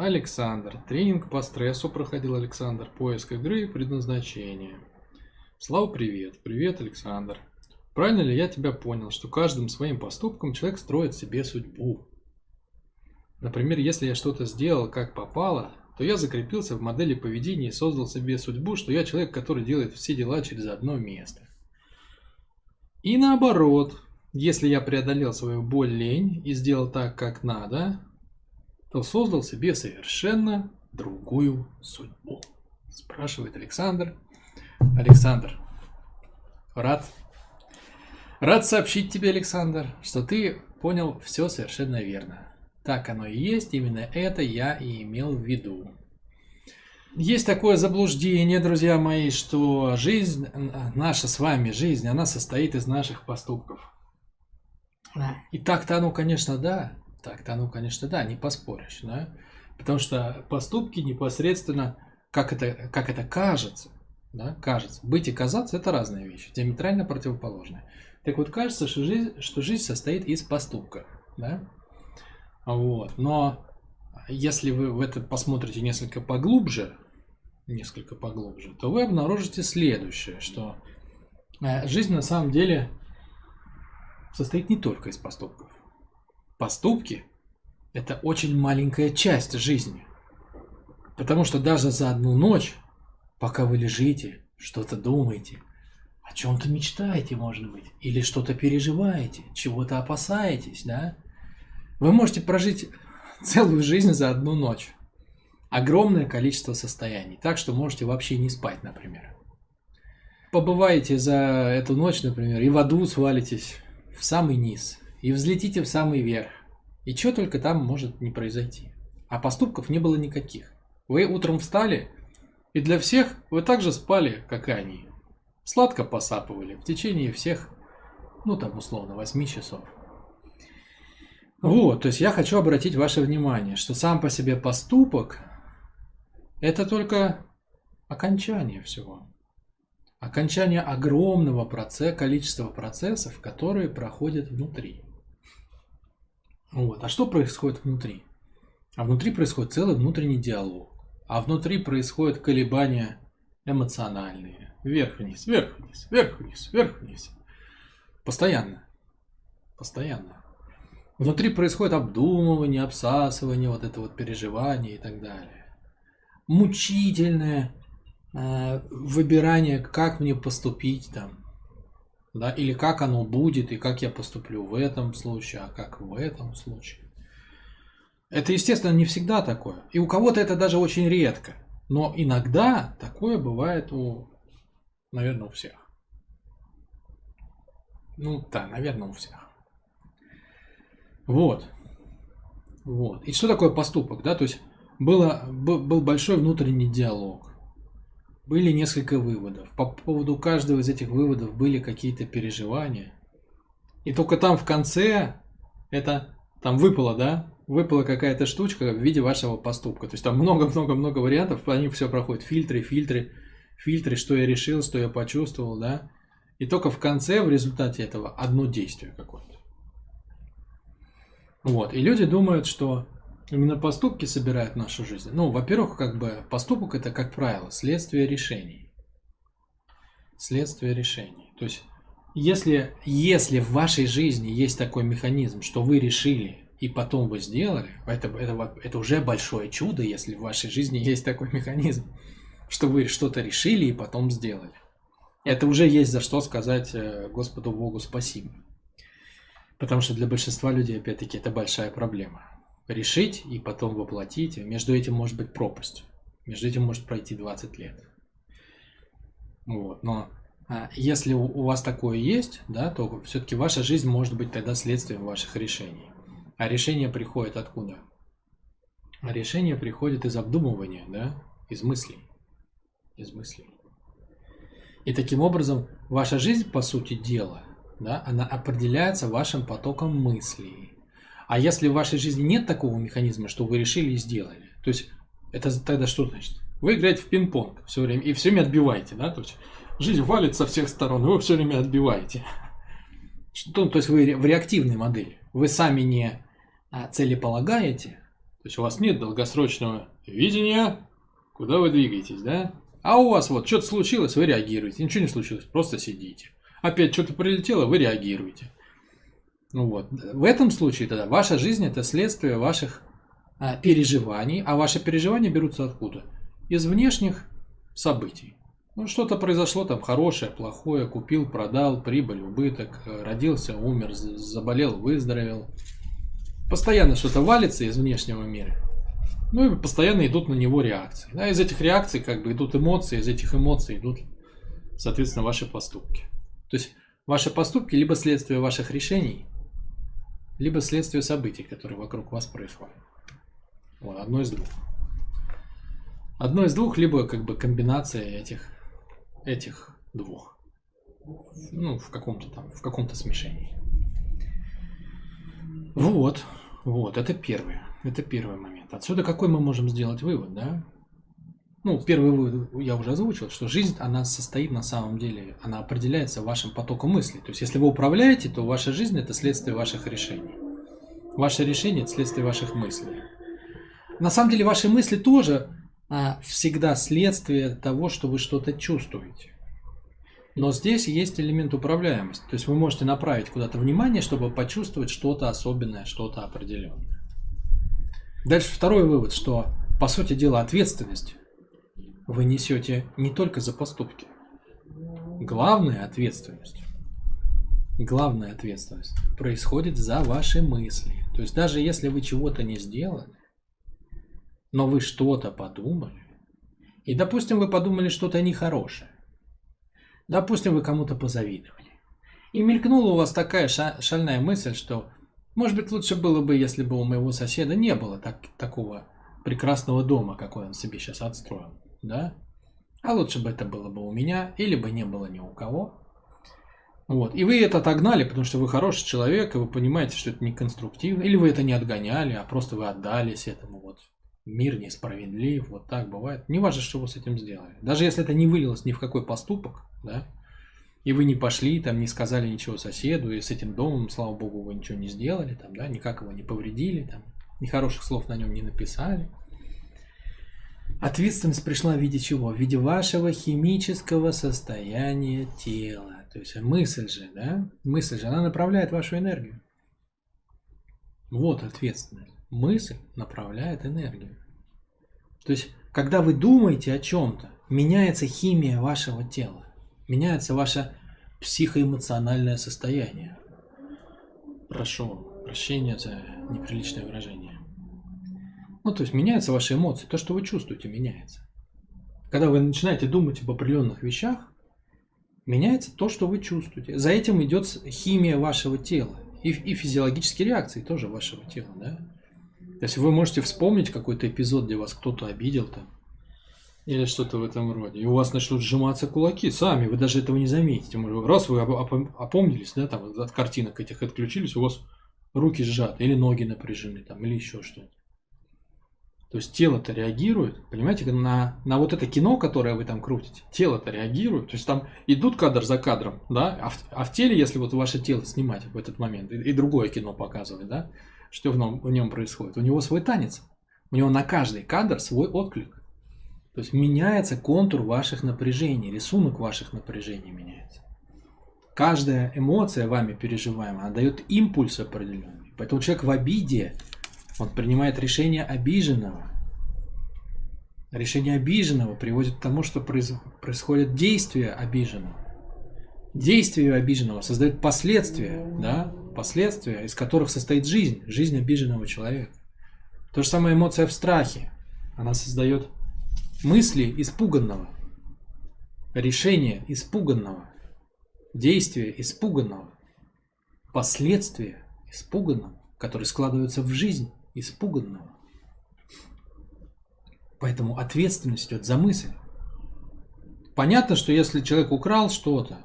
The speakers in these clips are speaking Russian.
Александр. Тренинг по стрессу проходил Александр. Поиск игры и предназначение. Слава, привет. Привет, Александр. Правильно ли я тебя понял, что каждым своим поступком человек строит себе судьбу? Например, если я что-то сделал как попало, то я закрепился в модели поведения и создал себе судьбу, что я человек, который делает все дела через одно место. И наоборот, если я преодолел свою боль лень и сделал так, как надо, то создал себе совершенно другую судьбу. Спрашивает Александр. Александр, рад. Рад сообщить тебе, Александр, что ты понял все совершенно верно. Так оно и есть, именно это я и имел в виду. Есть такое заблуждение, друзья мои, что жизнь, наша с вами жизнь, она состоит из наших поступков. И так-то оно, конечно, да. Так-то оно, конечно, да, не поспоришь, да. Потому что поступки непосредственно, как это, как это кажется, да, кажется. Быть и казаться – это разные вещи, диаметрально противоположные. Так вот, кажется, что жизнь, что жизнь состоит из поступков, да. Вот. Но если вы в это посмотрите несколько поглубже, несколько поглубже, то вы обнаружите следующее, что э, жизнь на самом деле состоит не только из поступков. Поступки – это очень маленькая часть жизни. Потому что даже за одну ночь, пока вы лежите, что-то думаете, о чем-то мечтаете, может быть, или что-то переживаете, чего-то опасаетесь, да, вы можете прожить целую жизнь за одну ночь огромное количество состояний, так что можете вообще не спать, например. Побываете за эту ночь, например, и в аду свалитесь в самый низ, и взлетите в самый верх, и что только там может не произойти. А поступков не было никаких. Вы утром встали, и для всех вы так же спали, как и они. Сладко посапывали в течение всех, ну там условно, 8 часов. Вот, то есть я хочу обратить ваше внимание, что сам по себе поступок это только окончание всего. Окончание огромного процесса, количества процессов, которые проходят внутри. Вот. А что происходит внутри? А внутри происходит целый внутренний диалог. А внутри происходят колебания эмоциональные. Вверх-вниз, вверх-вниз, вверх-вниз, вверх-вниз. Постоянно. Постоянно. Внутри происходит обдумывание, обсасывание, вот это вот переживание и так далее мучительное э, выбирание, как мне поступить там, да, или как оно будет, и как я поступлю в этом случае, а как в этом случае. Это, естественно, не всегда такое. И у кого-то это даже очень редко. Но иногда такое бывает у, наверное, у всех. Ну да, наверное, у всех. Вот. Вот. И что такое поступок, да? То есть было, был большой внутренний диалог. Были несколько выводов. По поводу каждого из этих выводов были какие-то переживания. И только там в конце это там выпало, да? Выпала какая-то штучка в виде вашего поступка. То есть там много-много-много вариантов, они все проходят. Фильтры, фильтры, фильтры, что я решил, что я почувствовал, да? И только в конце, в результате этого, одно действие какое-то. Вот. И люди думают, что Именно поступки собирают нашу жизнь. Ну, во-первых, как бы поступок это, как правило, следствие решений. Следствие решений. То есть, если, если в вашей жизни есть такой механизм, что вы решили и потом вы сделали, это, это, это уже большое чудо, если в вашей жизни есть такой механизм, что вы что-то решили и потом сделали. Это уже есть за что сказать э, Господу Богу спасибо. Потому что для большинства людей, опять-таки, это большая проблема решить и потом воплотить. Между этим может быть пропасть. Между этим может пройти 20 лет. Вот. Но а, если у, вас такое есть, да, то все-таки ваша жизнь может быть тогда следствием ваших решений. А решение приходит откуда? А решение приходит из обдумывания, да, из мыслей. Из мыслей. И таким образом ваша жизнь, по сути дела, да, она определяется вашим потоком мыслей. А если в вашей жизни нет такого механизма, что вы решили и сделали, то есть это тогда что значит? Вы играете в пинг-понг все время и все время отбиваете, да? То есть жизнь валит со всех сторон, и вы все время отбиваете. Что, то есть вы в реактивной модели. Вы сами не а, целеполагаете, то есть у вас нет долгосрочного видения, куда вы двигаетесь, да? А у вас вот что-то случилось, вы реагируете. Ничего не случилось, просто сидите. Опять что-то прилетело, вы реагируете. Ну вот. В этом случае тогда ваша жизнь это следствие ваших а, переживаний, а ваши переживания берутся откуда? Из внешних событий. Ну, что-то произошло там хорошее, плохое, купил, продал, прибыль, убыток, родился, умер, заболел, выздоровел. Постоянно что-то валится из внешнего мира. Ну и постоянно идут на него реакции. Да, из этих реакций как бы идут эмоции, из этих эмоций идут, соответственно, ваши поступки. То есть ваши поступки либо следствие ваших решений, либо следствие событий, которые вокруг вас происходят. Вот, одно из двух. Одно из двух, либо как бы комбинация этих, этих двух. Ну, в каком-то там, в каком-то смешении. Вот, вот, это первое. Это первый момент. Отсюда какой мы можем сделать вывод, да? Ну, первый вывод я уже озвучил, что жизнь, она состоит на самом деле, она определяется вашим потоком мыслей. То есть, если вы управляете, то ваша жизнь – это следствие ваших решений. Ваше решение – это следствие ваших мыслей. На самом деле, ваши мысли тоже а, всегда следствие того, что вы что-то чувствуете. Но здесь есть элемент управляемости. То есть вы можете направить куда-то внимание, чтобы почувствовать что-то особенное, что-то определенное. Дальше второй вывод, что по сути дела ответственность вы несете не только за поступки. Главная ответственность, главная ответственность происходит за ваши мысли. То есть даже если вы чего-то не сделали, но вы что-то подумали, и, допустим, вы подумали что-то нехорошее, допустим, вы кому-то позавидовали, и мелькнула у вас такая шальная мысль, что, может быть, лучше было бы, если бы у моего соседа не было так, такого прекрасного дома, какой он себе сейчас отстроил, да? А лучше бы это было бы у меня, или бы не было ни у кого. Вот. И вы это отогнали, потому что вы хороший человек, и вы понимаете, что это неконструктивно. Или вы это не отгоняли, а просто вы отдались этому вот мир несправедлив, вот так бывает. Не важно, что вы с этим сделали. Даже если это не вылилось ни в какой поступок, да, и вы не пошли, там, не сказали ничего соседу, и с этим домом, слава богу, вы ничего не сделали, там, да, никак его не повредили, там, нехороших слов на нем не написали. Ответственность пришла в виде чего? В виде вашего химического состояния тела. То есть мысль же, да? Мысль же, она направляет вашу энергию. Вот ответственность мысль направляет энергию. То есть, когда вы думаете о чем-то, меняется химия вашего тела, меняется ваше психоэмоциональное состояние. Прошу прощения за неприличное выражение. Ну, то есть меняются ваши эмоции, то, что вы чувствуете, меняется. Когда вы начинаете думать об определенных вещах, меняется то, что вы чувствуете. За этим идет химия вашего тела и, и физиологические реакции тоже вашего тела, да? То есть вы можете вспомнить какой-то эпизод, где вас кто-то обидел там, или что-то в этом роде. И у вас начнут сжиматься кулаки сами, вы даже этого не заметите. Раз вы опомнились, да, там от картинок этих отключились, у вас руки сжаты, или ноги напряжены, там, или еще что-то. То есть тело-то реагирует, понимаете, на, на вот это кино, которое вы там крутите, тело-то реагирует. То есть там идут кадр за кадром, да, а в, а в теле, если вот ваше тело снимать в этот момент, и, и другое кино показывать, да, что в нем, в нем происходит? У него свой танец. У него на каждый кадр свой отклик. То есть меняется контур ваших напряжений, рисунок ваших напряжений меняется. Каждая эмоция вами переживаемая, она дает импульс определенный. Поэтому человек в обиде, он принимает решение обиженного. Решение обиженного приводит к тому, что происходит действие обиженного. Действие обиженного создает последствия, да, последствия, из которых состоит жизнь, жизнь обиженного человека. То же самое эмоция в страхе. Она создает мысли испуганного, решение испуганного, действие испуганного, последствия испуганного, которые складываются в жизнь испуганного. Поэтому ответственность идет за мысль. Понятно, что если человек украл что-то,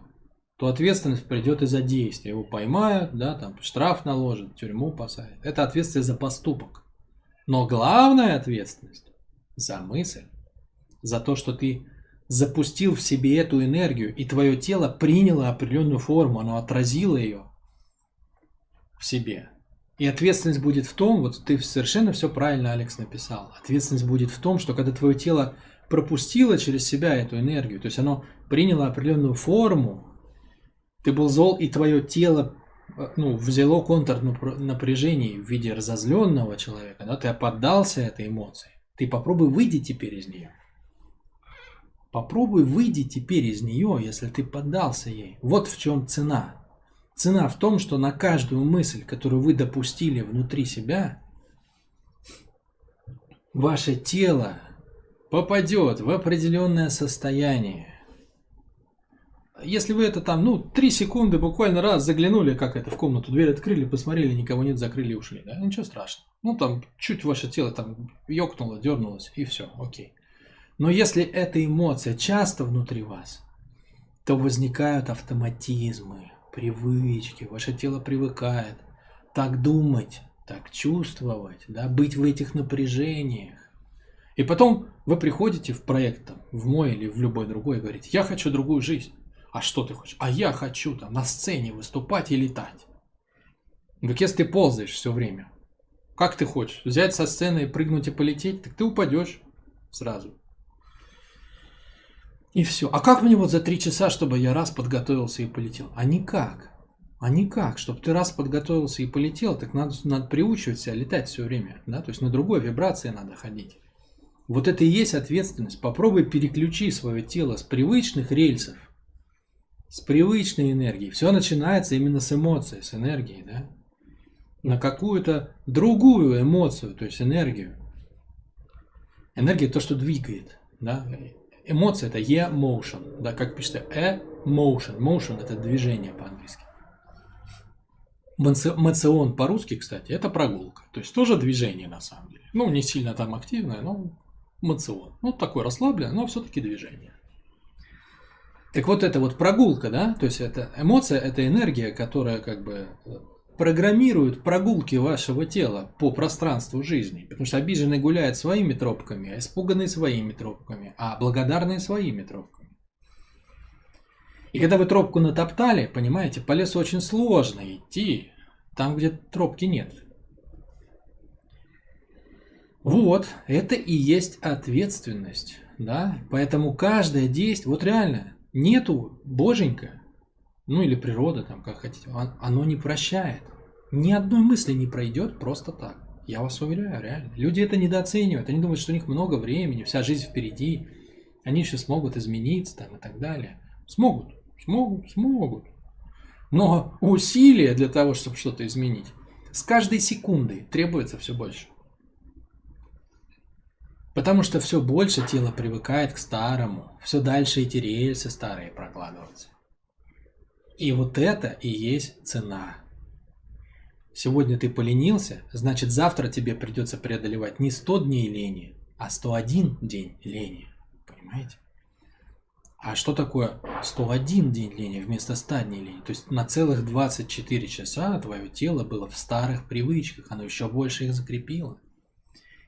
то ответственность придет из-за действия. Его поймают, да, там штраф наложат, тюрьму посадят. Это ответственность за поступок. Но главная ответственность за мысль, за то, что ты запустил в себе эту энергию, и твое тело приняло определенную форму, оно отразило ее в себе. И ответственность будет в том, вот ты совершенно все правильно, Алекс, написал. Ответственность будет в том, что когда твое тело пропустило через себя эту энергию, то есть оно приняло определенную форму, ты был зол, и твое тело э, ну, взяло контур напряжения в виде разозленного человека, да, ты поддался этой эмоции. Ты попробуй выйди теперь из нее. Попробуй выйди теперь из нее, если ты поддался ей. Вот в чем цена. Цена в том, что на каждую мысль, которую вы допустили внутри себя, ваше тело попадет в определенное состояние. Если вы это там, ну, три секунды буквально раз заглянули, как это, в комнату, дверь открыли, посмотрели, никого нет, закрыли и ушли, да, ничего страшного. Ну, там, чуть ваше тело там ёкнуло, дернулось, и все, окей. Но если эта эмоция часто внутри вас, то возникают автоматизмы, привычки, ваше тело привыкает так думать, так чувствовать, да, быть в этих напряжениях. И потом вы приходите в проект, там, в мой или в любой другой, и говорите, я хочу другую жизнь. А что ты хочешь? А я хочу там на сцене выступать и летать. Так если ты ползаешь все время, как ты хочешь? Взять со сцены прыгнуть и полететь? Так ты упадешь сразу. И все. А как мне вот за три часа, чтобы я раз подготовился и полетел? А никак. А никак. Чтобы ты раз подготовился и полетел, так надо, надо приучивать себя летать все время. Да? То есть на другой вибрации надо ходить. Вот это и есть ответственность. Попробуй переключи свое тело с привычных рельсов, с привычной энергии. Все начинается именно с эмоций, с энергии, да? На какую-то другую эмоцию, то есть энергию. Энергия то, что двигает, да? Эмоция это emotion, да, как пишется emotion. Motion это движение по-английски. Мацион по-русски, кстати, это прогулка. То есть тоже движение на самом деле. Ну, не сильно там активное, но мацион. Ну, такой расслабленный, но все-таки движение. Так вот это вот прогулка, да, то есть это эмоция, это энергия, которая как бы программирует прогулки вашего тела по пространству жизни. Потому что обиженный гуляет своими тропками, а испуганный своими тропками, а благодарный своими тропками. И когда вы тропку натоптали, понимаете, по лесу очень сложно идти, там, где тропки нет. Вот, это и есть ответственность, да, поэтому каждое действие, вот реально, нету боженька, ну или природа, там, как хотите, оно не прощает. Ни одной мысли не пройдет просто так. Я вас уверяю, реально. Люди это недооценивают. Они думают, что у них много времени, вся жизнь впереди. Они еще смогут измениться там и так далее. Смогут, смогут, смогут. Но усилия для того, чтобы что-то изменить, с каждой секундой требуется все больше. Потому что все больше тело привыкает к старому, все дальше эти рельсы старые прокладываются. И вот это и есть цена. Сегодня ты поленился, значит завтра тебе придется преодолевать не 100 дней лени, а 101 день лени. Понимаете? А что такое 101 день лени вместо 100 дней лени? То есть на целых 24 часа твое тело было в старых привычках, оно еще больше их закрепило,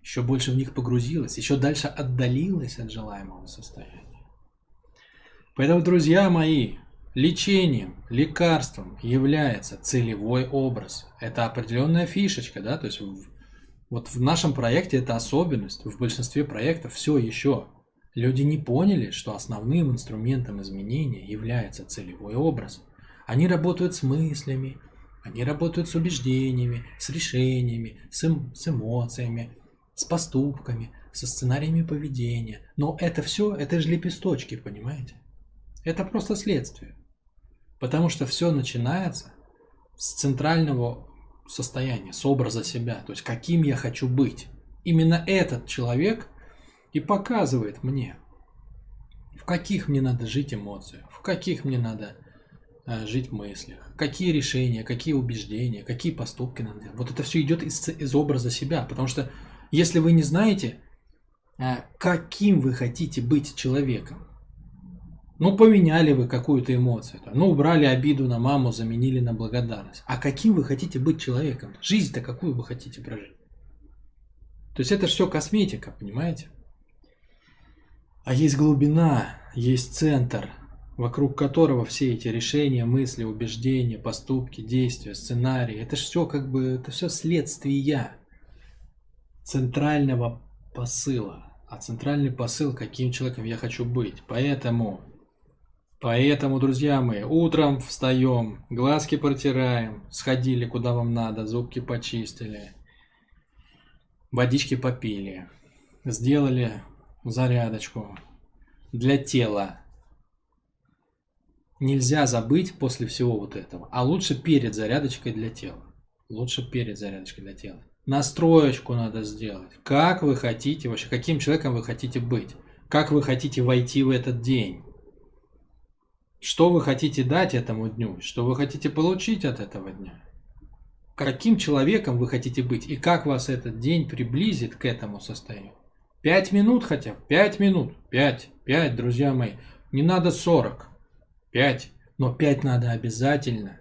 еще больше в них погрузилось, еще дальше отдалилось от желаемого состояния. Поэтому, друзья мои, Лечением, лекарством является целевой образ. Это определенная фишечка, да, то есть вот в нашем проекте это особенность. В большинстве проектов все еще. Люди не поняли, что основным инструментом изменения является целевой образ. Они работают с мыслями, они работают с убеждениями, с решениями, с, эм, с эмоциями, с поступками, со сценариями поведения. Но это все, это же лепесточки, понимаете? Это просто следствие. Потому что все начинается с центрального состояния, с образа себя, то есть каким я хочу быть. Именно этот человек и показывает мне, в каких мне надо жить эмоциях, в каких мне надо э, жить мыслях, какие решения, какие убеждения, какие поступки надо делать. Вот это все идет из, из образа себя, потому что если вы не знаете, э, каким вы хотите быть человеком, ну, поменяли вы какую-то эмоцию. Ну, убрали обиду на маму, заменили на благодарность. А каким вы хотите быть человеком? Жизнь-то какую вы хотите прожить? То есть это все косметика, понимаете? А есть глубина, есть центр, вокруг которого все эти решения, мысли, убеждения, поступки, действия, сценарии, это все как бы, это все следствия центрального посыла. А центральный посыл, каким человеком я хочу быть. Поэтому, поэтому, друзья мои, утром встаем, глазки протираем, сходили куда вам надо, зубки почистили, водички попили, сделали зарядочку для тела. Нельзя забыть после всего вот этого. А лучше перед зарядочкой для тела. Лучше перед зарядочкой для тела. Настроечку надо сделать. Как вы хотите вообще, каким человеком вы хотите быть? Как вы хотите войти в этот день? Что вы хотите дать этому дню? Что вы хотите получить от этого дня? Каким человеком вы хотите быть? И как вас этот день приблизит к этому состоянию? Пять минут хотя бы. Пять минут. Пять. Пять, друзья мои. Не надо сорок. Пять. Но пять надо обязательно.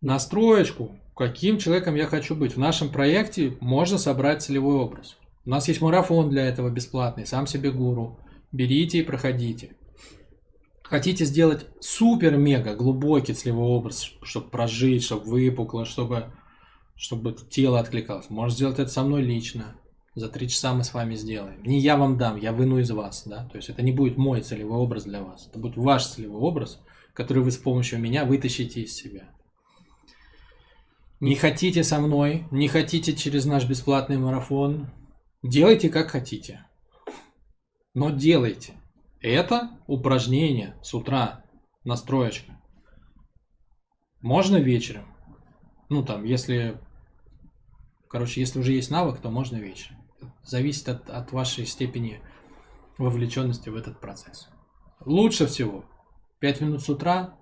Настроечку каким человеком я хочу быть. В нашем проекте можно собрать целевой образ. У нас есть марафон для этого бесплатный, сам себе гуру. Берите и проходите. Хотите сделать супер-мега глубокий целевой образ, чтобы прожить, чтобы выпукло, чтобы, чтобы тело откликалось. Можно сделать это со мной лично. За три часа мы с вами сделаем. Не я вам дам, я выну из вас. Да? То есть это не будет мой целевой образ для вас. Это будет ваш целевой образ, который вы с помощью меня вытащите из себя. Не хотите со мной, не хотите через наш бесплатный марафон, делайте как хотите. Но делайте. Это упражнение с утра, настроечка. Можно вечером. Ну там, если... Короче, если уже есть навык, то можно вечером. Зависит от, от вашей степени вовлеченности в этот процесс. Лучше всего 5 минут с утра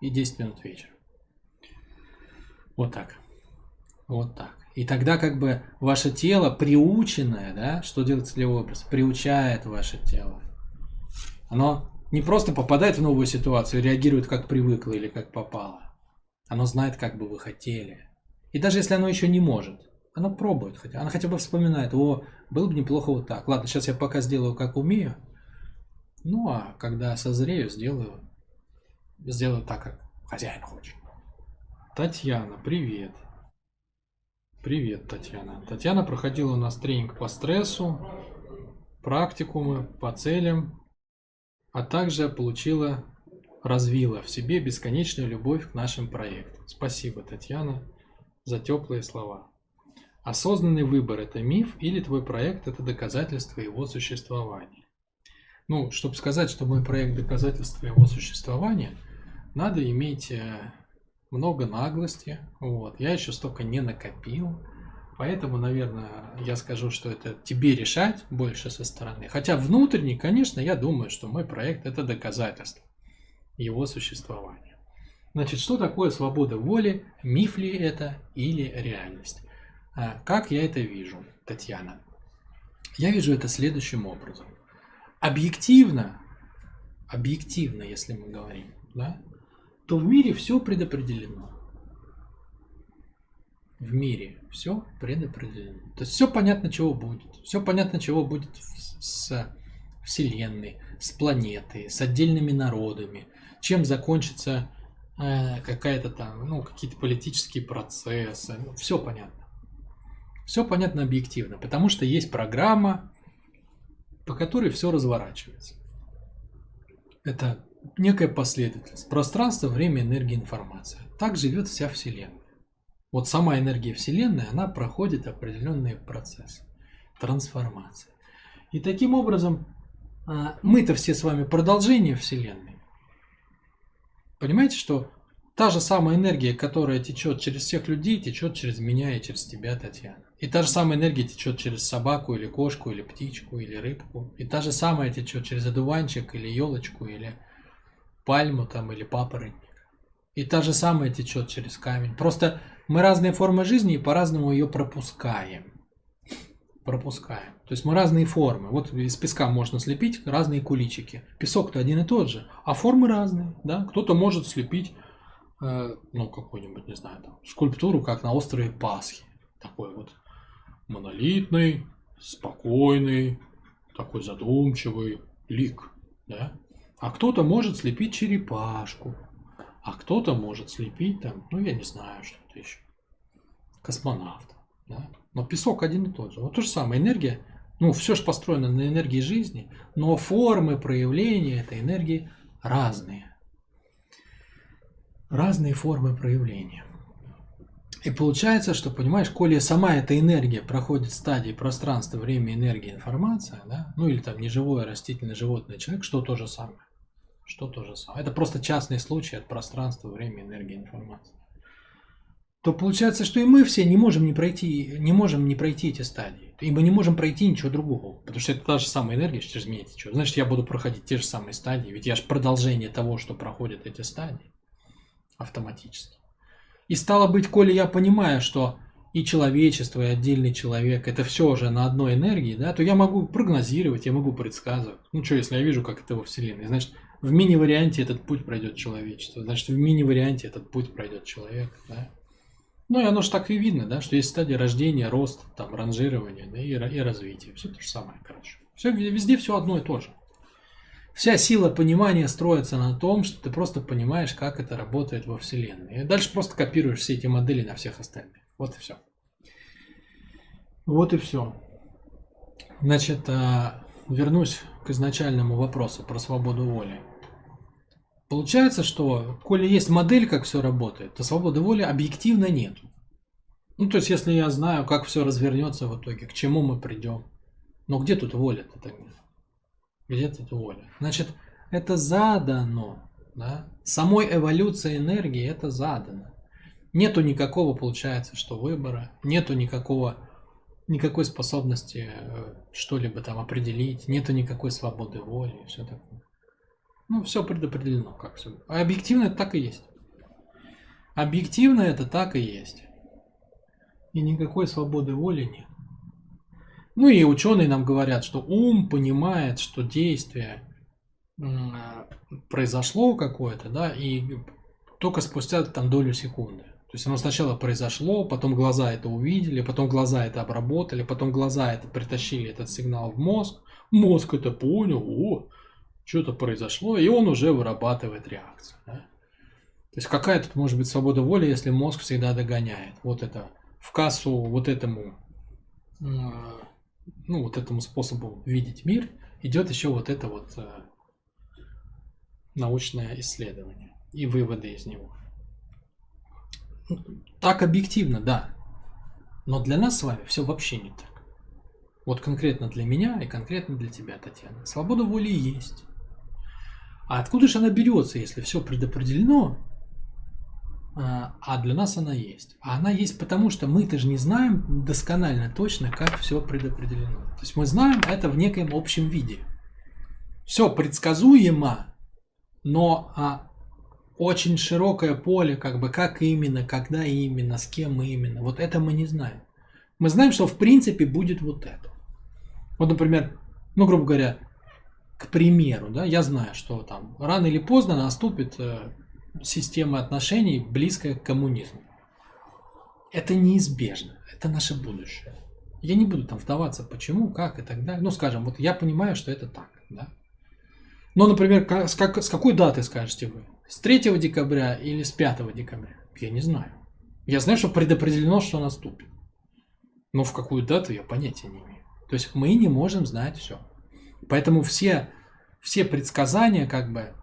и 10 минут вечером. Вот так. Вот так. И тогда как бы ваше тело приученное, да, что делает целевой образ? Приучает ваше тело. Оно не просто попадает в новую ситуацию реагирует как привыкло или как попало. Оно знает, как бы вы хотели. И даже если оно еще не может, оно пробует. Хотя, оно хотя бы вспоминает, о, было бы неплохо вот так. Ладно, сейчас я пока сделаю, как умею. Ну, а когда созрею, сделаю, сделаю так, как хозяин хочет. Татьяна, привет. Привет, Татьяна. Татьяна проходила у нас тренинг по стрессу, практикумы по целям, а также получила, развила в себе бесконечную любовь к нашим проектам. Спасибо, Татьяна, за теплые слова. Осознанный выбор – это миф или твой проект – это доказательство его существования? Ну, чтобы сказать, что мой проект – доказательство его существования, надо иметь э, много наглости. Вот. Я еще столько не накопил. Поэтому, наверное, я скажу, что это тебе решать больше со стороны. Хотя внутренне, конечно, я думаю, что мой проект это доказательство его существования. Значит, что такое свобода воли? Миф ли это или реальность? А, как я это вижу, Татьяна? Я вижу это следующим образом. Объективно, объективно, если мы говорим, да, то в мире все предопределено. В мире все предопределено. То есть все понятно, чего будет. Все понятно, чего будет с Вселенной, с планетой, с отдельными народами. Чем закончится э, какая-то там, ну, какие-то политические процессы. Ну, все понятно. Все понятно объективно, потому что есть программа, по которой все разворачивается. Это некая последовательность. Пространство, время, энергия, информация. Так живет вся Вселенная. Вот сама энергия Вселенной, она проходит определенные процессы, трансформации. И таким образом а, мы-то все с вами продолжение Вселенной. Понимаете, что та же самая энергия, которая течет через всех людей, течет через меня и через тебя, Татьяна. И та же самая энергия течет через собаку или кошку, или птичку, или рыбку. И та же самая течет через одуванчик, или елочку, или пальму там или папоротник. И та же самая течет через камень. Просто мы разные формы жизни и по-разному ее пропускаем. Пропускаем. То есть мы разные формы. Вот из песка можно слепить разные куличики. Песок-то один и тот же, а формы разные. Да? Кто-то может слепить, э, ну, какую-нибудь, не знаю, там, скульптуру, как на острове Пасхи. Такой вот монолитный, спокойный, такой задумчивый лик. Да? А кто-то может слепить черепашку, а кто-то может слепить там, ну я не знаю, что-то еще. Космонавт. Да? Но песок один и тот же. Вот то же самое. Энергия, ну все же построено на энергии жизни, но формы проявления этой энергии разные. Разные формы проявления. И получается, что, понимаешь, коли сама эта энергия проходит стадии пространства, время, энергия, информация, да, ну или там неживое, растительное, животное, человек, что то же самое. Что то же самое. Это просто частный случай от пространства, времени, энергии, информации. То получается, что и мы все не можем не пройти, не можем не пройти эти стадии. И мы не можем пройти ничего другого. Потому что это та же самая энергия через меня течет. Значит, я буду проходить те же самые стадии. Ведь я же продолжение того, что проходят эти стадии автоматически. И стало быть, коли я понимаю, что и человечество, и отдельный человек, это все уже на одной энергии, да, то я могу прогнозировать, я могу предсказывать. Ну что, если я вижу, как это во Вселенной, значит, в мини-варианте этот путь пройдет человечество, значит, в мини-варианте этот путь пройдет человек, да. Ну и оно же так и видно, да, что есть стадия рождения, рост, там, ранжирования, да, и, и развития. Все то же самое, короче. Все, везде все одно и то же. Вся сила понимания строится на том, что ты просто понимаешь, как это работает во Вселенной. И дальше просто копируешь все эти модели на всех остальных. Вот и все. Вот и все. Значит, а, вернусь к изначальному вопросу про свободу воли. Получается, что, коли есть модель, как все работает, то свободы воли объективно нет. Ну, то есть, если я знаю, как все развернется в итоге, к чему мы придем. Но где тут воля-то тогда? Где тут воля? Значит, это задано. Да? Самой эволюции энергии это задано. Нету никакого, получается, что выбора, нету никакого, никакой способности э, что-либо там определить, нету никакой свободы воли и все такое. Ну, все предопределено, как все. А объективно это так и есть. Объективно это так и есть. И никакой свободы воли нет. Ну и ученые нам говорят, что ум понимает, что действие произошло какое-то, да, и только спустя там долю секунды. То есть оно сначала произошло, потом глаза это увидели, потом глаза это обработали, потом глаза это притащили этот сигнал в мозг, мозг это понял, о, что-то произошло, и он уже вырабатывает реакцию. Да? То есть какая тут может быть свобода воли, если мозг всегда догоняет? Вот это в кассу вот этому ну, вот этому способу видеть мир, идет еще вот это вот э, научное исследование и выводы из него. Так объективно, да. Но для нас с вами все вообще не так. Вот конкретно для меня и конкретно для тебя, Татьяна. Свобода воли есть. А откуда же она берется, если все предопределено, а, а для нас она есть. А она есть потому, что мы-то же не знаем досконально точно, как все предопределено. То есть мы знаем это в некоем общем виде. Все предсказуемо, но а, очень широкое поле, как бы как именно, когда именно, с кем именно, вот это мы не знаем. Мы знаем, что в принципе будет вот это. Вот, например, ну, грубо говоря, к примеру, да, я знаю, что там рано или поздно наступит э, системы отношений, близкая к коммунизму. Это неизбежно, это наше будущее. Я не буду там вдаваться, почему, как и так далее. Ну, скажем, вот я понимаю, что это так, да. Но, например, с, как, с какой даты скажете вы? С 3 декабря или с 5 декабря? Я не знаю. Я знаю, что предопределено, что наступит. Но в какую дату я понятия не имею. То есть мы не можем знать все. Поэтому все, все предсказания, как бы,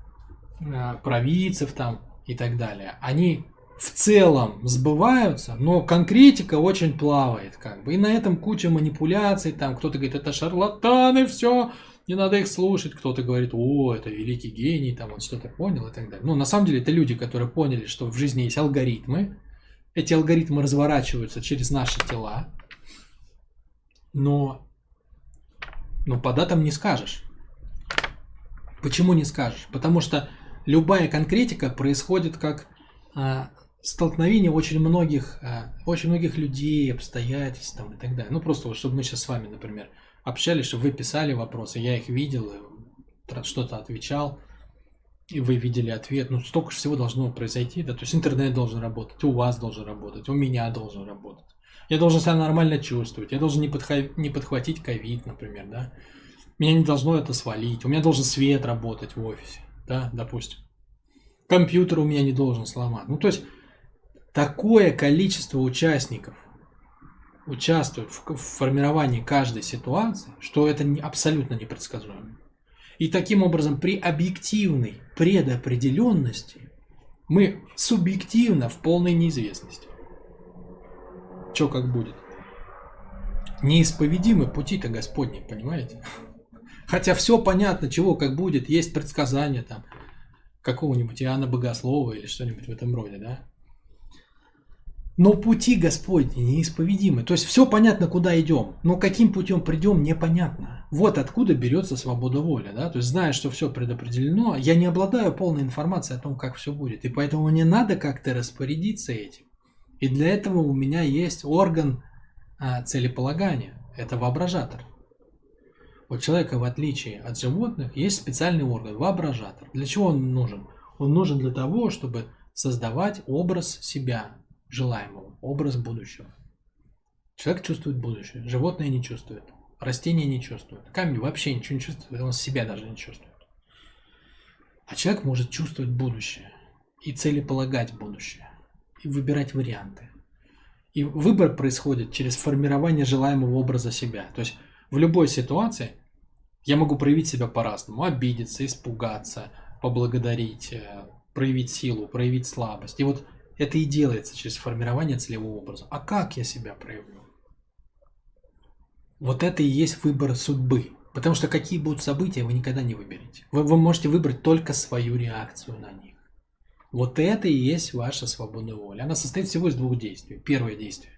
Э, провидцев там и так далее, они в целом сбываются, но конкретика очень плавает, как бы. И на этом куча манипуляций, там кто-то говорит, это шарлатаны, все, не надо их слушать, кто-то говорит, о, это великий гений, там он что-то понял и так далее. Ну, на самом деле, это люди, которые поняли, что в жизни есть алгоритмы, эти алгоритмы разворачиваются через наши тела, но, но по датам не скажешь. Почему не скажешь? Потому что любая конкретика происходит как а, столкновение очень многих, а, очень многих людей, обстоятельств там, и так далее. Ну, просто вот, чтобы мы сейчас с вами, например, общались, чтобы вы писали вопросы, я их видел, что-то отвечал, и вы видели ответ. Ну, столько же всего должно произойти, да, то есть интернет должен работать, у вас должен работать, у меня должен работать. Я должен себя нормально чувствовать, я должен не, подхо- не подхватить ковид, например, да. Меня не должно это свалить. У меня должен свет работать в офисе, да, допустим. Компьютер у меня не должен сломать. Ну, то есть, такое количество участников участвуют в формировании каждой ситуации, что это не, абсолютно непредсказуемо. И таким образом при объективной предопределенности мы субъективно в полной неизвестности. Что как будет? Неисповедимы пути-то Господни, понимаете? Хотя все понятно, чего как будет, есть предсказания там какого-нибудь Иоанна Богослова или что-нибудь в этом роде, да? Но пути Господни неисповедимы. То есть все понятно, куда идем. Но каким путем придем, непонятно. Вот откуда берется свобода воли. Да? То есть зная, что все предопределено, я не обладаю полной информацией о том, как все будет. И поэтому мне надо как-то распорядиться этим. И для этого у меня есть орган а, целеполагания. Это воображатор. У человека, в отличие от животных, есть специальный орган – воображатор. Для чего он нужен? Он нужен для того, чтобы создавать образ себя, желаемого, образ будущего. Человек чувствует будущее, животное не чувствует, растение не чувствует, камень вообще ничего не чувствует, он себя даже не чувствует. А человек может чувствовать будущее и целеполагать будущее, и выбирать варианты. И выбор происходит через формирование желаемого образа себя. То есть в любой ситуации я могу проявить себя по-разному. Обидеться, испугаться, поблагодарить, э, проявить силу, проявить слабость. И вот это и делается через формирование целевого образа. А как я себя проявлю? Вот это и есть выбор судьбы. Потому что какие будут события, вы никогда не выберете. Вы, вы можете выбрать только свою реакцию на них. Вот это и есть ваша свободная воля. Она состоит всего из двух действий. Первое действие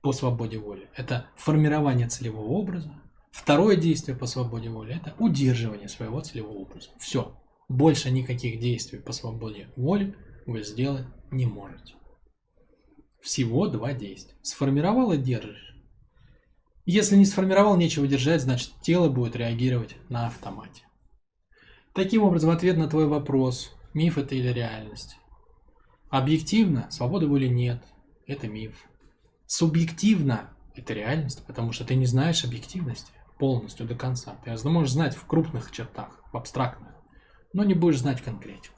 по свободе воли – это формирование целевого образа. Второе действие по свободе воли – это удерживание своего целевого образа. Все. Больше никаких действий по свободе воли вы сделать не можете. Всего два действия. Сформировал и держишь. Если не сформировал, нечего держать, значит тело будет реагировать на автомате. Таким образом, ответ на твой вопрос, миф это или реальность. Объективно, свободы воли нет, это миф. Субъективно, это реальность, потому что ты не знаешь объективности полностью до конца. Ты можешь знать в крупных чертах, в абстрактных, но не будешь знать конкретику.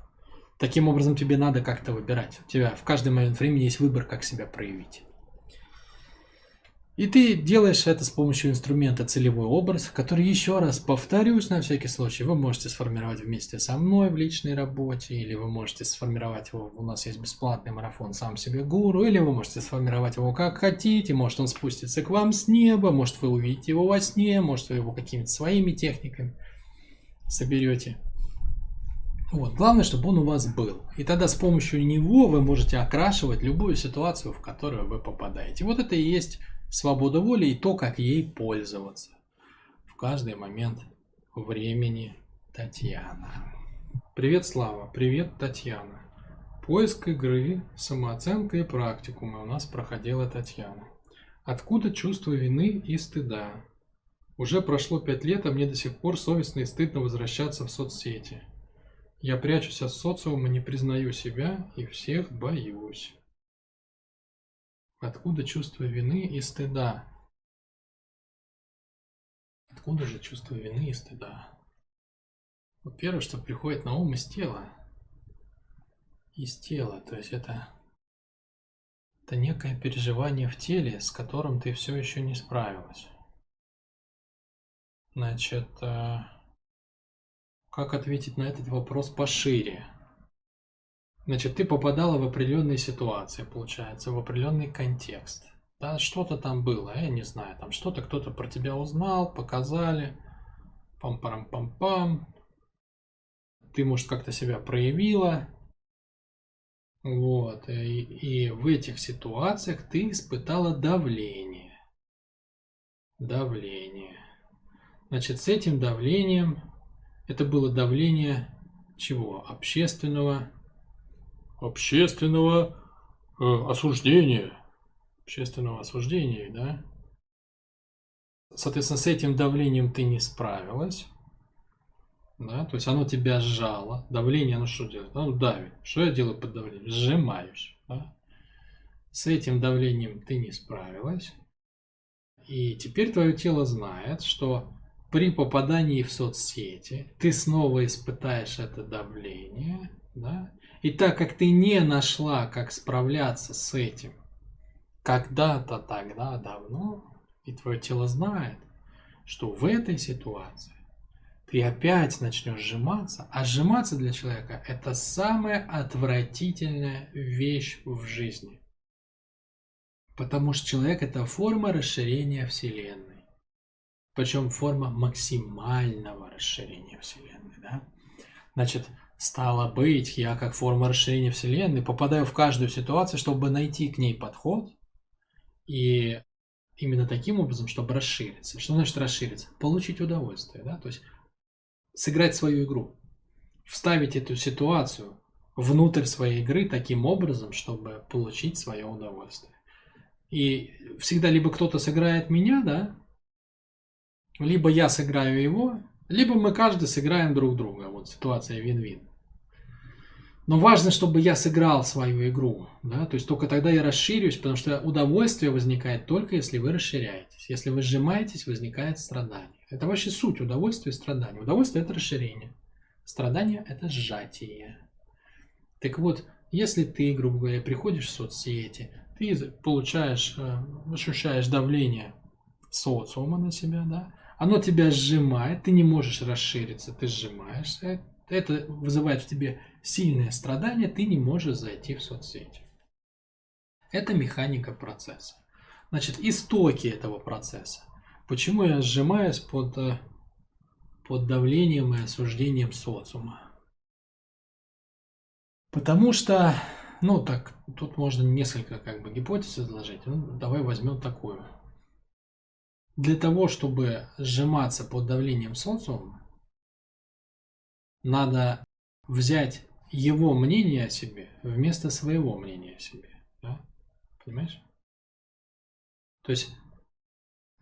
Таким образом, тебе надо как-то выбирать. У тебя в каждый момент времени есть выбор, как себя проявить. И ты делаешь это с помощью инструмента целевой образ, который, еще раз повторюсь на всякий случай, вы можете сформировать вместе со мной в личной работе, или вы можете сформировать его, у нас есть бесплатный марафон «Сам себе гуру», или вы можете сформировать его как хотите, может он спустится к вам с неба, может вы увидите его во сне, может вы его какими-то своими техниками соберете. Вот. Главное, чтобы он у вас был. И тогда с помощью него вы можете окрашивать любую ситуацию, в которую вы попадаете. Вот это и есть свобода воли и то, как ей пользоваться. В каждый момент времени Татьяна. Привет, Слава. Привет, Татьяна. Поиск игры, самооценка и практикумы у нас проходила Татьяна. Откуда чувство вины и стыда? Уже прошло пять лет, а мне до сих пор совестно и стыдно возвращаться в соцсети. Я прячусь от социума, не признаю себя и всех боюсь. Откуда чувство вины и стыда? Откуда же чувство вины и стыда? Вот первое, что приходит на ум из тела. Из тела, то есть это, это некое переживание в теле, с которым ты все еще не справилась. Значит, э, как ответить на этот вопрос пошире? Значит, ты попадала в определенные ситуации, получается, в определенный контекст. Да, что-то там было, я не знаю, там что-то кто-то про тебя узнал, показали, пам-парам-пам-пам. Ты, может, как-то себя проявила. Вот, и, и в этих ситуациях ты испытала давление. Давление. Значит, с этим давлением это было давление чего? Общественного, общественного э, осуждения. Общественного осуждения, да? Соответственно, с этим давлением ты не справилась. Да, то есть оно тебя сжало. Давление, оно что делает? Оно давит. Что я делаю под давлением? Сжимаюсь. Да? С этим давлением ты не справилась. И теперь твое тело знает, что при попадании в соцсети ты снова испытаешь это давление, да? И так как ты не нашла, как справляться с этим когда-то тогда давно, и твое тело знает, что в этой ситуации ты опять начнешь сжиматься, а сжиматься для человека это самая отвратительная вещь в жизни. Потому что человек это форма расширения Вселенной. Причем форма максимального расширения Вселенной. Да? Значит, стало быть, я как форма расширения Вселенной попадаю в каждую ситуацию, чтобы найти к ней подход. И именно таким образом, чтобы расшириться. Что значит расшириться? Получить удовольствие. Да? То есть сыграть свою игру. Вставить эту ситуацию внутрь своей игры таким образом, чтобы получить свое удовольствие. И всегда либо кто-то сыграет меня, да, либо я сыграю его, либо мы каждый сыграем друг друга. Вот ситуация вин-вин. Но важно, чтобы я сыграл свою игру, да, то есть только тогда я расширюсь, потому что удовольствие возникает только если вы расширяетесь. Если вы сжимаетесь, возникает страдание. Это вообще суть удовольствия и страдания. Удовольствие – это расширение. Страдание – это сжатие. Так вот, если ты, грубо говоря, приходишь в соцсети, ты получаешь, э, ощущаешь давление социума на себя, да, оно тебя сжимает, ты не можешь расшириться, ты сжимаешься, это вызывает в тебе сильное страдание, ты не можешь зайти в соцсети. Это механика процесса. Значит, истоки этого процесса. Почему я сжимаюсь под, э, под давлением и осуждением социума? Потому что, ну так, тут можно несколько как бы гипотез изложить. Ну, давай возьмем такую. Для того, чтобы сжиматься под давлением социума, надо взять его мнение о себе вместо своего мнения о себе. Да? Понимаешь? То есть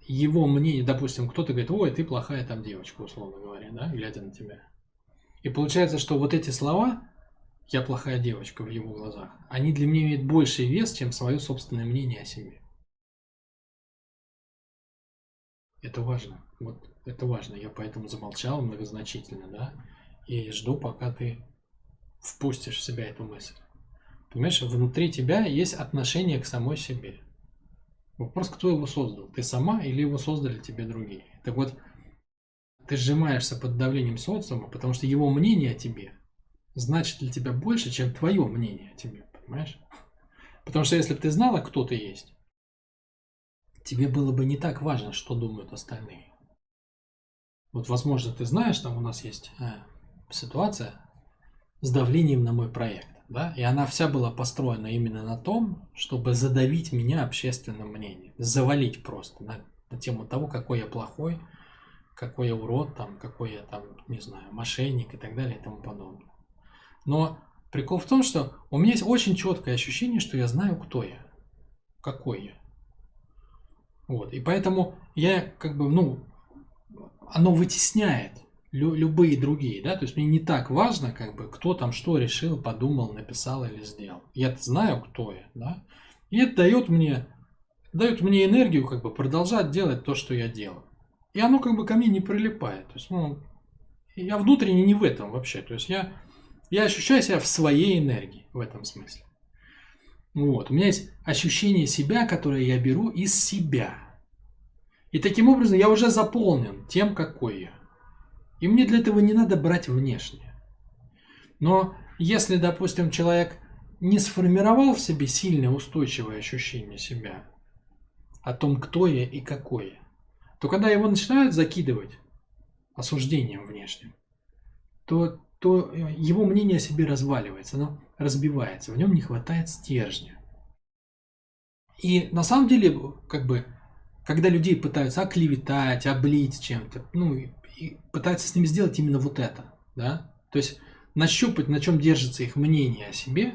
его мнение, допустим, кто-то говорит, ой, ты плохая там девочка, условно говоря, да, глядя на тебя. И получается, что вот эти слова, я плохая девочка в его глазах, они для меня имеют больший вес, чем свое собственное мнение о себе. Это важно. Вот это важно. Я поэтому замолчал многозначительно, да, и жду, пока ты впустишь в себя эту мысль. Понимаешь, внутри тебя есть отношение к самой себе. Вопрос, кто его создал? Ты сама или его создали тебе другие? Так вот, ты сжимаешься под давлением социума, потому что его мнение о тебе значит для тебя больше, чем твое мнение о тебе, понимаешь? Потому что если бы ты знала, кто ты есть, тебе было бы не так важно, что думают остальные. Вот, возможно, ты знаешь, там у нас есть э, ситуация с давлением на мой проект да, и она вся была построена именно на том, чтобы задавить меня общественным мнением, завалить просто на, на тему того, какой я плохой, какой я урод, там, какой я там, не знаю, мошенник и так далее и тому подобное. Но прикол в том, что у меня есть очень четкое ощущение, что я знаю, кто я, какой я. Вот, и поэтому я как бы, ну, оно вытесняет лю- любые другие, да, то есть мне не так важно, как бы, кто там что решил, подумал, написал или сделал. Я знаю, кто я, да, и это дает мне, дает мне энергию, как бы, продолжать делать то, что я делаю. И оно, как бы, ко мне не прилипает, то есть, ну, я внутренне не в этом вообще, то есть я, я ощущаю себя в своей энергии в этом смысле. Вот, у меня есть ощущение себя, которое я беру из себя. И таким образом я уже заполнен тем, какой я. И мне для этого не надо брать внешнее. Но если, допустим, человек не сформировал в себе сильное устойчивое ощущение себя, о том, кто я и какой я, то когда его начинают закидывать осуждением внешним, то, то его мнение о себе разваливается, оно разбивается, в нем не хватает стержня. И на самом деле, как бы, когда людей пытаются оклеветать, облить чем-то, ну, и пытается с ними сделать именно вот это, да, то есть нащупать, на чем держится их мнение о себе,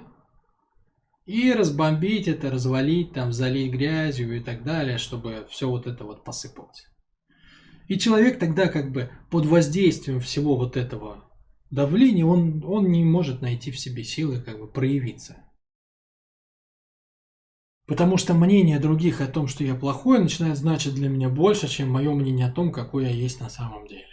и разбомбить это, развалить, там, залить грязью и так далее, чтобы все вот это вот посыпалось. И человек тогда как бы под воздействием всего вот этого давления, он, он не может найти в себе силы как бы проявиться. Потому что мнение других о том, что я плохой, начинает значить для меня больше, чем мое мнение о том, какой я есть на самом деле.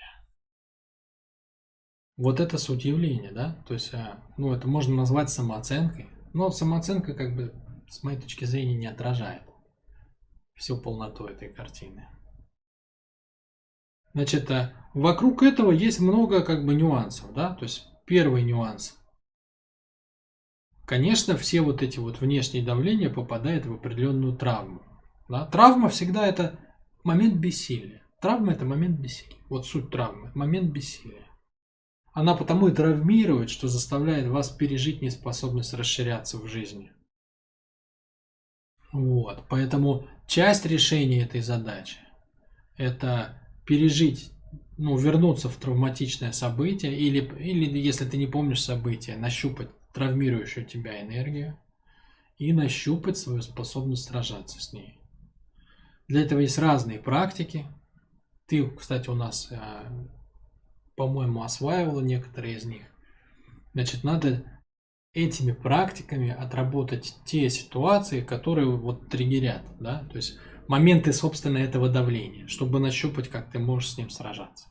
Вот это суть явления, да? То есть, а, ну, это можно назвать самооценкой. Но самооценка, как бы, с моей точки зрения, не отражает всю полноту этой картины. Значит, а, вокруг этого есть много, как бы, нюансов, да? То есть, первый нюанс. Конечно, все вот эти вот внешние давления попадают в определенную травму. Да? Травма всегда это момент бессилия. Травма это момент бессилия. Вот суть травмы. Момент бессилия. Она потому и травмирует, что заставляет вас пережить неспособность расширяться в жизни. Вот, поэтому часть решения этой задачи – это пережить, ну, вернуться в травматичное событие, или, или если ты не помнишь события, нащупать травмирующую тебя энергию и нащупать свою способность сражаться с ней. Для этого есть разные практики. Ты, кстати, у нас а, по-моему, осваивала некоторые из них. Значит, надо этими практиками отработать те ситуации, которые вот триггерят, да, то есть моменты, собственно, этого давления, чтобы нащупать, как ты можешь с ним сражаться.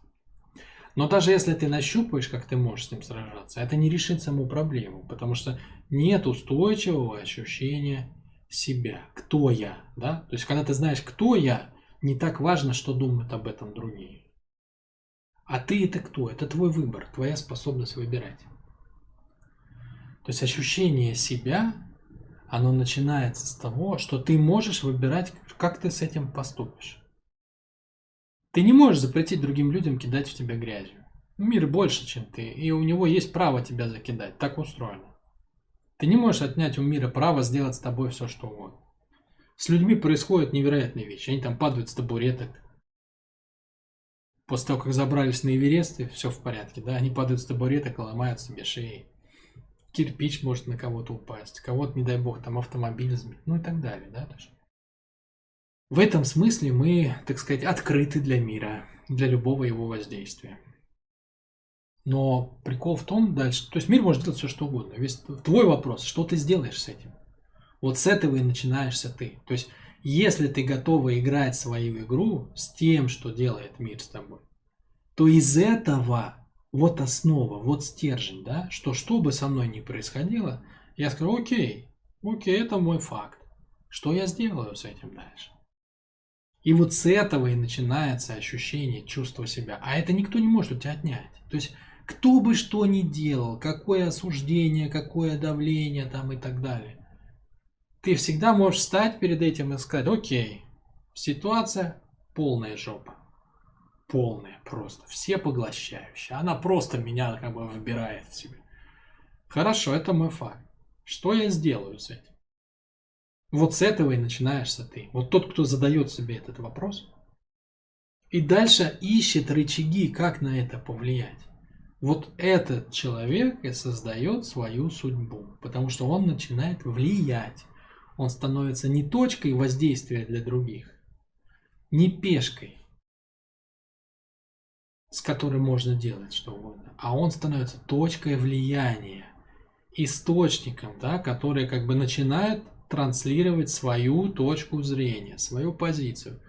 Но даже если ты нащупаешь, как ты можешь с ним сражаться, это не решит саму проблему, потому что нет устойчивого ощущения себя, кто я, да, то есть когда ты знаешь, кто я, не так важно, что думают об этом другие. А ты это кто? Это твой выбор, твоя способность выбирать. То есть ощущение себя, оно начинается с того, что ты можешь выбирать, как ты с этим поступишь. Ты не можешь запретить другим людям кидать в тебя грязью. Мир больше, чем ты, и у него есть право тебя закидать. Так устроено. Ты не можешь отнять у мира право сделать с тобой все, что угодно. С людьми происходят невероятные вещи. Они там падают с табуреток, После того, как забрались на Эверест, и все в порядке, да, они падают с табуреток и ломают себе шеи. Кирпич может на кого-то упасть, кого-то, не дай бог, там автомобиль сбить, ну и так далее, да. Даже. В этом смысле мы, так сказать, открыты для мира, для любого его воздействия. Но прикол в том дальше, то есть мир может делать все, что угодно. Весь твой вопрос, что ты сделаешь с этим? Вот с этого и начинаешься ты. То есть если ты готова играть свою игру с тем, что делает мир с тобой, то из этого вот основа, вот стержень, да, что что бы со мной ни происходило, я скажу, окей, окей, это мой факт. Что я сделаю с этим дальше? И вот с этого и начинается ощущение, чувство себя. А это никто не может у тебя отнять. То есть, кто бы что ни делал, какое осуждение, какое давление там и так далее ты всегда можешь встать перед этим и сказать, окей, ситуация полная жопа. Полная просто, все поглощающая. Она просто меня как бы выбирает в себе. Хорошо, это мой факт. Что я сделаю с этим? Вот с этого и начинаешься ты. Вот тот, кто задает себе этот вопрос. И дальше ищет рычаги, как на это повлиять. Вот этот человек и создает свою судьбу, потому что он начинает влиять он становится не точкой воздействия для других, не пешкой, с которой можно делать что угодно, а он становится точкой влияния, источником, да, который как бы начинает транслировать свою точку зрения, свою позицию.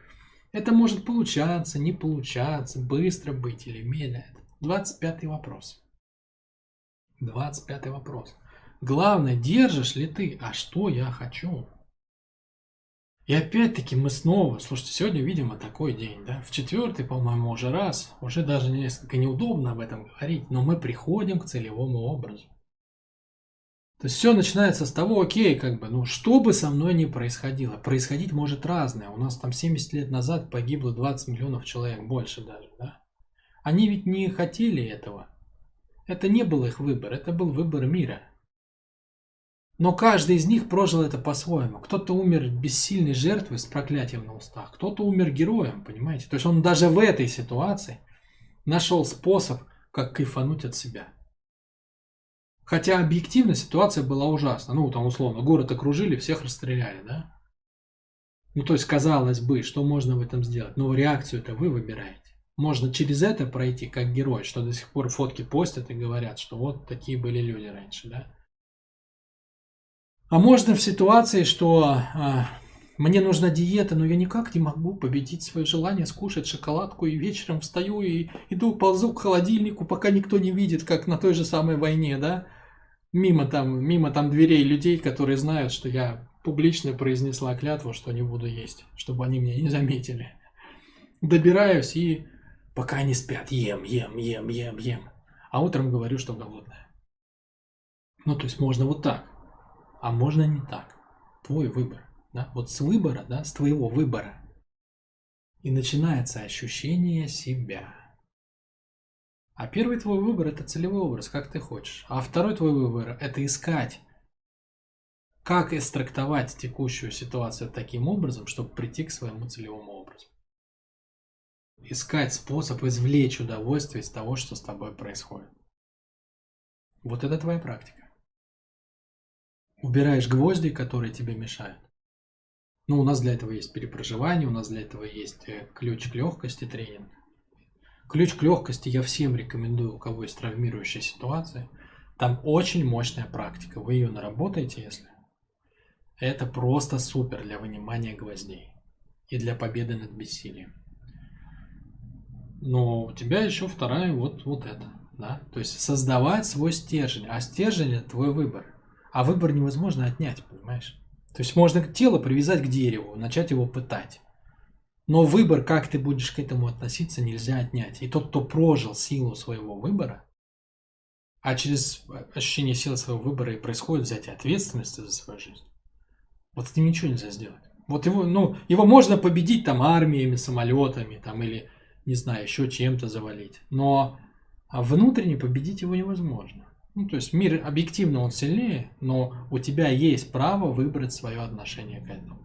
Это может получаться, не получаться, быстро быть или медленно. 25 вопрос. 25 вопрос. Главное, держишь ли ты, а что я хочу. И опять-таки мы снова, слушайте, сегодня, видимо, такой день, да, в четвертый, по-моему, уже раз, уже даже несколько неудобно об этом говорить, но мы приходим к целевому образу. То есть все начинается с того, окей, как бы, ну что бы со мной ни происходило, происходить может разное. У нас там 70 лет назад погибло 20 миллионов человек, больше даже, да. Они ведь не хотели этого. Это не был их выбор, это был выбор мира. Но каждый из них прожил это по-своему. Кто-то умер бессильной жертвой с проклятием на устах, кто-то умер героем, понимаете? То есть он даже в этой ситуации нашел способ, как кайфануть от себя. Хотя объективно ситуация была ужасна. Ну, там условно, город окружили, всех расстреляли, да? Ну, то есть, казалось бы, что можно в этом сделать? Но реакцию это вы выбираете. Можно через это пройти как герой, что до сих пор фотки постят и говорят, что вот такие были люди раньше, да? А можно в ситуации, что а, мне нужна диета, но я никак не могу победить свое желание скушать шоколадку, и вечером встаю и иду, ползу к холодильнику, пока никто не видит, как на той же самой войне, да? Мимо там, мимо там дверей людей, которые знают, что я публично произнесла клятву, что не буду есть, чтобы они меня не заметили. Добираюсь и пока они спят, ем, ем, ем, ем, ем. А утром говорю, что голодная. Ну, то есть можно вот так, а можно не так. Твой выбор. Да? Вот с выбора, да, с твоего выбора. И начинается ощущение себя. А первый твой выбор – это целевой образ, как ты хочешь. А второй твой выбор – это искать, как истрактовать текущую ситуацию таким образом, чтобы прийти к своему целевому образу. Искать способ извлечь удовольствие из того, что с тобой происходит. Вот это твоя практика. Убираешь гвозди, которые тебе мешают. Ну, у нас для этого есть перепроживание, у нас для этого есть э, ключ к легкости тренинг. Ключ к легкости я всем рекомендую, у кого есть травмирующая ситуация. Там очень мощная практика. Вы ее наработаете, если. Это просто супер для вынимания гвоздей и для победы над бессилием. Но у тебя еще вторая вот, вот это. Да? То есть создавать свой стержень. А стержень это твой выбор. А выбор невозможно отнять, понимаешь? То есть можно тело привязать к дереву, начать его пытать. Но выбор, как ты будешь к этому относиться, нельзя отнять. И тот, кто прожил силу своего выбора, а через ощущение силы своего выбора и происходит взятие ответственности за свою жизнь, вот с ним ничего нельзя сделать. Вот его, ну, его можно победить там армиями, самолетами, там, или, не знаю, еще чем-то завалить. Но внутренне победить его невозможно. Ну, то есть мир объективно он сильнее, но у тебя есть право выбрать свое отношение к этому.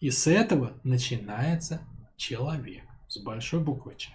И с этого начинается человек с большой буквы Ч.